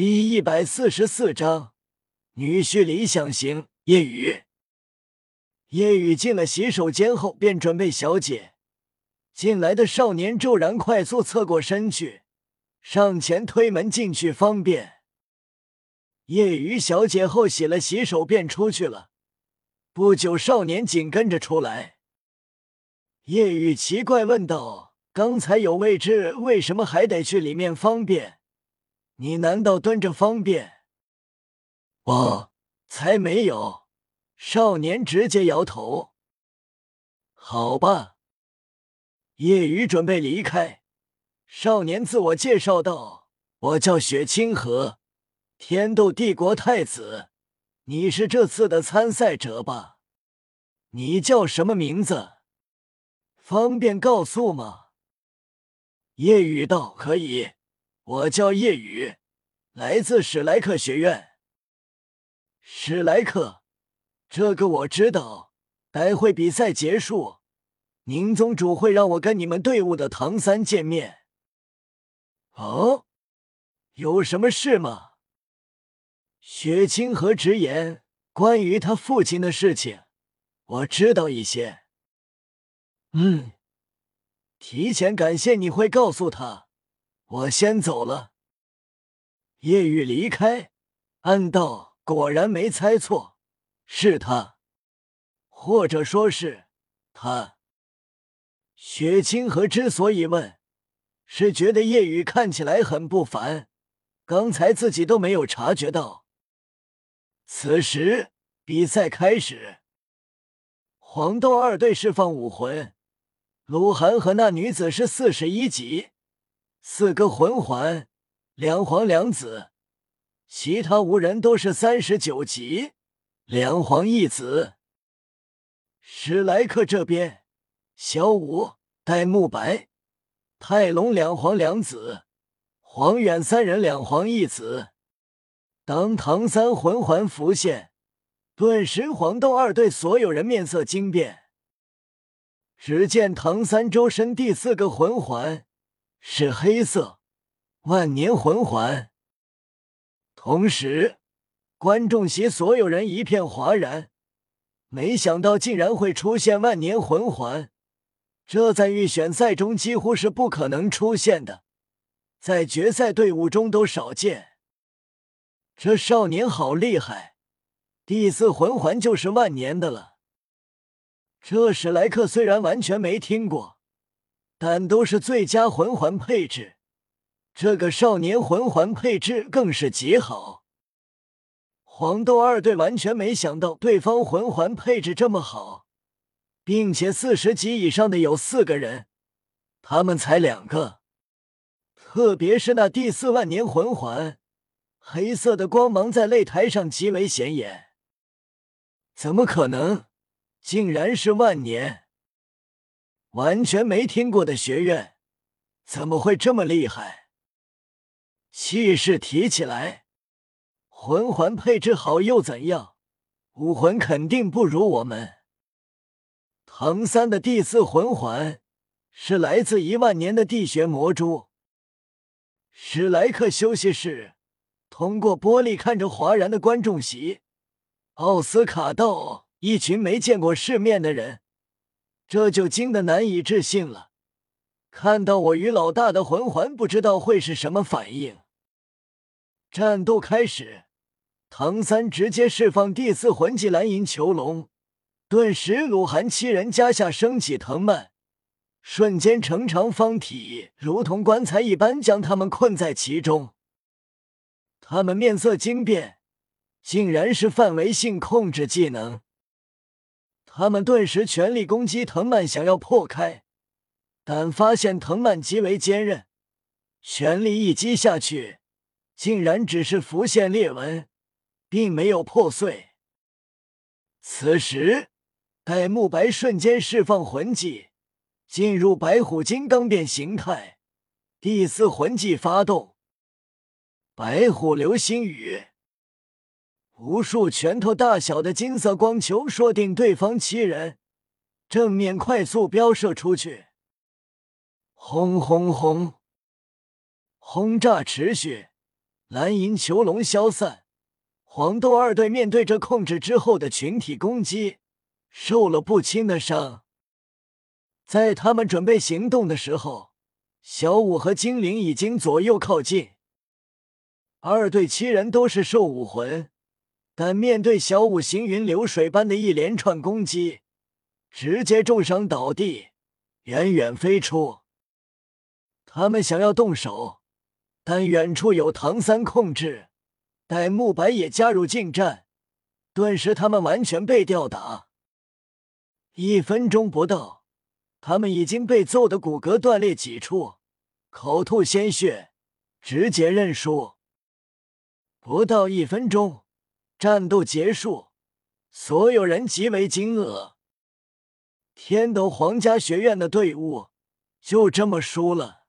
第一百四十四章，女婿理想型。夜雨，夜雨进了洗手间后，便准备小解。进来的少年骤然快速侧过身去，上前推门进去方便。夜雨小姐后洗了洗手便出去了。不久，少年紧跟着出来。夜雨奇怪问道：“刚才有位置，为什么还得去里面方便？”你难道蹲着方便？我才没有！少年直接摇头。好吧。叶雨准备离开，少年自我介绍道：“我叫雪清河，天斗帝国太子。你是这次的参赛者吧？你叫什么名字？方便告诉吗？”叶雨道：“可以。”我叫叶雨，来自史莱克学院。史莱克，这个我知道。待会比赛结束，宁宗主会让我跟你们队伍的唐三见面。哦，有什么事吗？雪清河直言，关于他父亲的事情，我知道一些。嗯，提前感谢你会告诉他。我先走了。夜雨离开，暗道果然没猜错，是他，或者说是他。雪清河之所以问，是觉得夜雨看起来很不凡，刚才自己都没有察觉到。此时比赛开始，黄豆二队释放武魂，鹿晗和那女子是四十一级。四个魂环，两黄两紫，其他五人都是三十九级，两黄一紫。史莱克这边，小五、戴沐白、泰隆两黄两紫，黄远三人两黄一紫。当唐三魂环浮现，顿时黄豆二队所有人面色惊变。只见唐三周身第四个魂环。是黑色万年魂环。同时，观众席所有人一片哗然，没想到竟然会出现万年魂环，这在预选赛中几乎是不可能出现的，在决赛队伍中都少见。这少年好厉害，第四魂环就是万年的了。这史莱克虽然完全没听过。但都是最佳魂环配置，这个少年魂环配置更是极好。黄豆二队完全没想到对方魂环配置这么好，并且四十级以上的有四个人，他们才两个。特别是那第四万年魂环，黑色的光芒在擂台上极为显眼。怎么可能？竟然是万年！完全没听过的学院，怎么会这么厉害？气势提起来，魂环配置好又怎样？武魂肯定不如我们。唐三的第四魂环是来自一万年的地穴魔珠。史莱克休息室，通过玻璃看着哗然的观众席，奥斯卡道一群没见过世面的人。这就惊得难以置信了，看到我与老大的魂环，不知道会是什么反应。战斗开始，唐三直接释放第四魂技蓝银囚笼，顿时鲁寒七人加下升起藤蔓，瞬间成长方体如同棺材一般将他们困在其中。他们面色惊变，竟然是范围性控制技能。他们顿时全力攻击藤蔓，想要破开，但发现藤蔓极为坚韧，全力一击下去，竟然只是浮现裂纹，并没有破碎。此时，戴沐白瞬间释放魂技，进入白虎金刚变形态，第四魂技发动，白虎流星雨。无数拳头大小的金色光球锁定对方七人，正面快速飙射出去，轰轰轰！轰炸持续，蓝银囚笼消散，黄豆二队面对着控制之后的群体攻击，受了不轻的伤。在他们准备行动的时候，小五和精灵已经左右靠近。二队七人都是兽武魂，但面对小五行云流水般的一连串攻击，直接重伤倒地，远远飞出。他们想要动手，但远处有唐三控制，待慕白也加入近战，顿时他们完全被吊打。一分钟不到，他们已经被揍得骨骼断裂几处，口吐鲜血，直接认输。不到一分钟，战斗结束，所有人极为惊愕。天斗皇家学院的队伍就这么输了。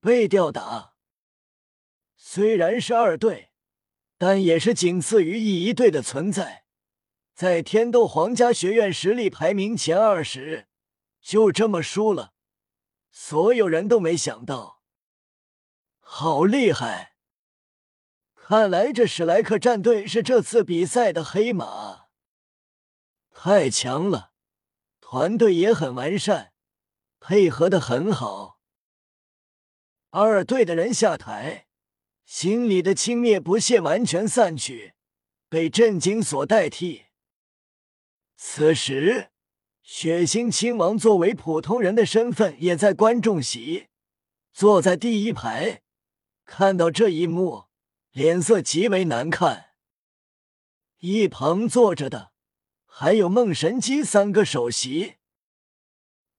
被吊打，虽然是二队，但也是仅次于一一队的存在，在天斗皇家学院实力排名前二十，就这么输了，所有人都没想到，好厉害！看来这史莱克战队是这次比赛的黑马，太强了，团队也很完善，配合的很好。二队的人下台，心里的轻蔑不屑完全散去，被震惊所代替。此时，血腥亲王作为普通人的身份也在观众席，坐在第一排，看到这一幕，脸色极为难看。一旁坐着的还有梦神机三个首席，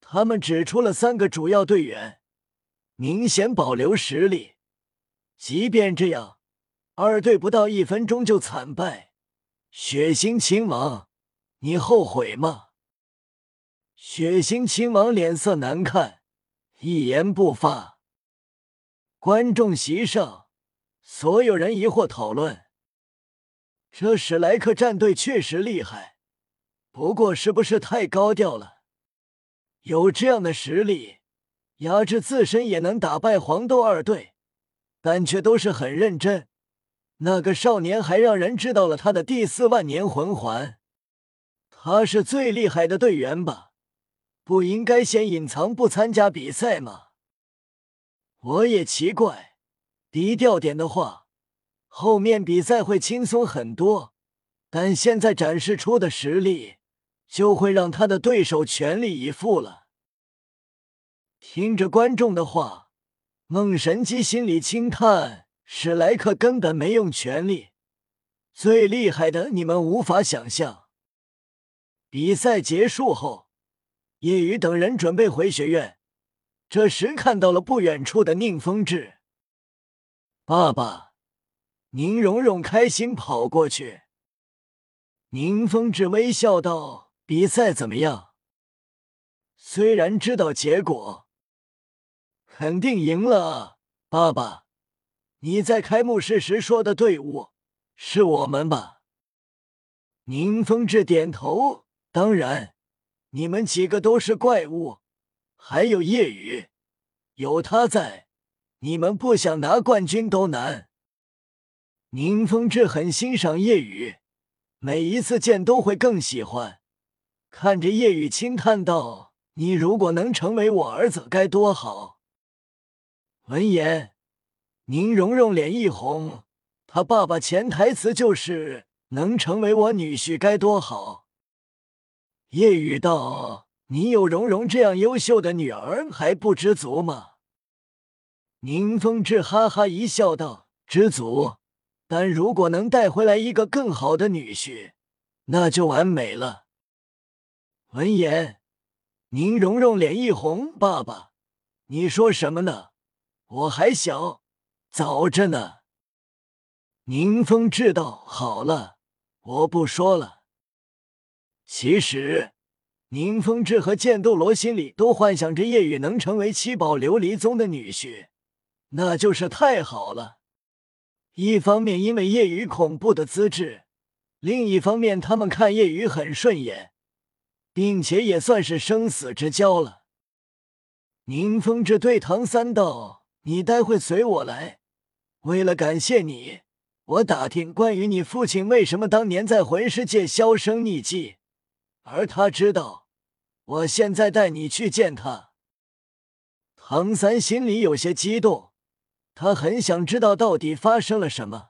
他们指出了三个主要队员。明显保留实力，即便这样，二队不到一分钟就惨败。血腥亲王，你后悔吗？血腥亲王脸色难看，一言不发。观众席上，所有人疑惑讨论：这史莱克战队确实厉害，不过是不是太高调了？有这样的实力。压制自身也能打败黄豆二队，但却都是很认真。那个少年还让人知道了他的第四万年魂环，他是最厉害的队员吧？不应该先隐藏不参加比赛吗？我也奇怪，低调点的话，后面比赛会轻松很多。但现在展示出的实力，就会让他的对手全力以赴了。听着观众的话，梦神机心里轻叹：史莱克根本没用全力，最厉害的你们无法想象。比赛结束后，叶雨等人准备回学院，这时看到了不远处的宁风致。爸爸，宁荣荣开心跑过去。宁风致微笑道：“比赛怎么样？虽然知道结果。”肯定赢了，爸爸，你在开幕式时说的队伍是我们吧？宁风致点头，当然，你们几个都是怪物，还有叶雨，有他在，你们不想拿冠军都难。宁风致很欣赏叶雨，每一次见都会更喜欢。看着叶雨轻叹道：“你如果能成为我儿子，该多好。”闻言，宁荣荣脸一红，他爸爸潜台词就是能成为我女婿该多好。叶雨道：“你有荣荣这样优秀的女儿还不知足吗？”宁风致哈哈一笑道：“知足，但如果能带回来一个更好的女婿，那就完美了。”闻言，宁荣荣脸一红：“爸爸，你说什么呢？”我还小，早着呢。宁风致道：“好了，我不说了。”其实，宁风致和剑斗罗心里都幻想着叶雨能成为七宝琉璃宗的女婿，那就是太好了，一方面因为夜雨恐怖的资质，另一方面他们看夜雨很顺眼，并且也算是生死之交了。宁风致对唐三道，你待会随我来，为了感谢你，我打听关于你父亲为什么当年在魂师界销声匿迹，而他知道我现在带你去见他。唐三心里有些激动。他很想知道到底发生了什么。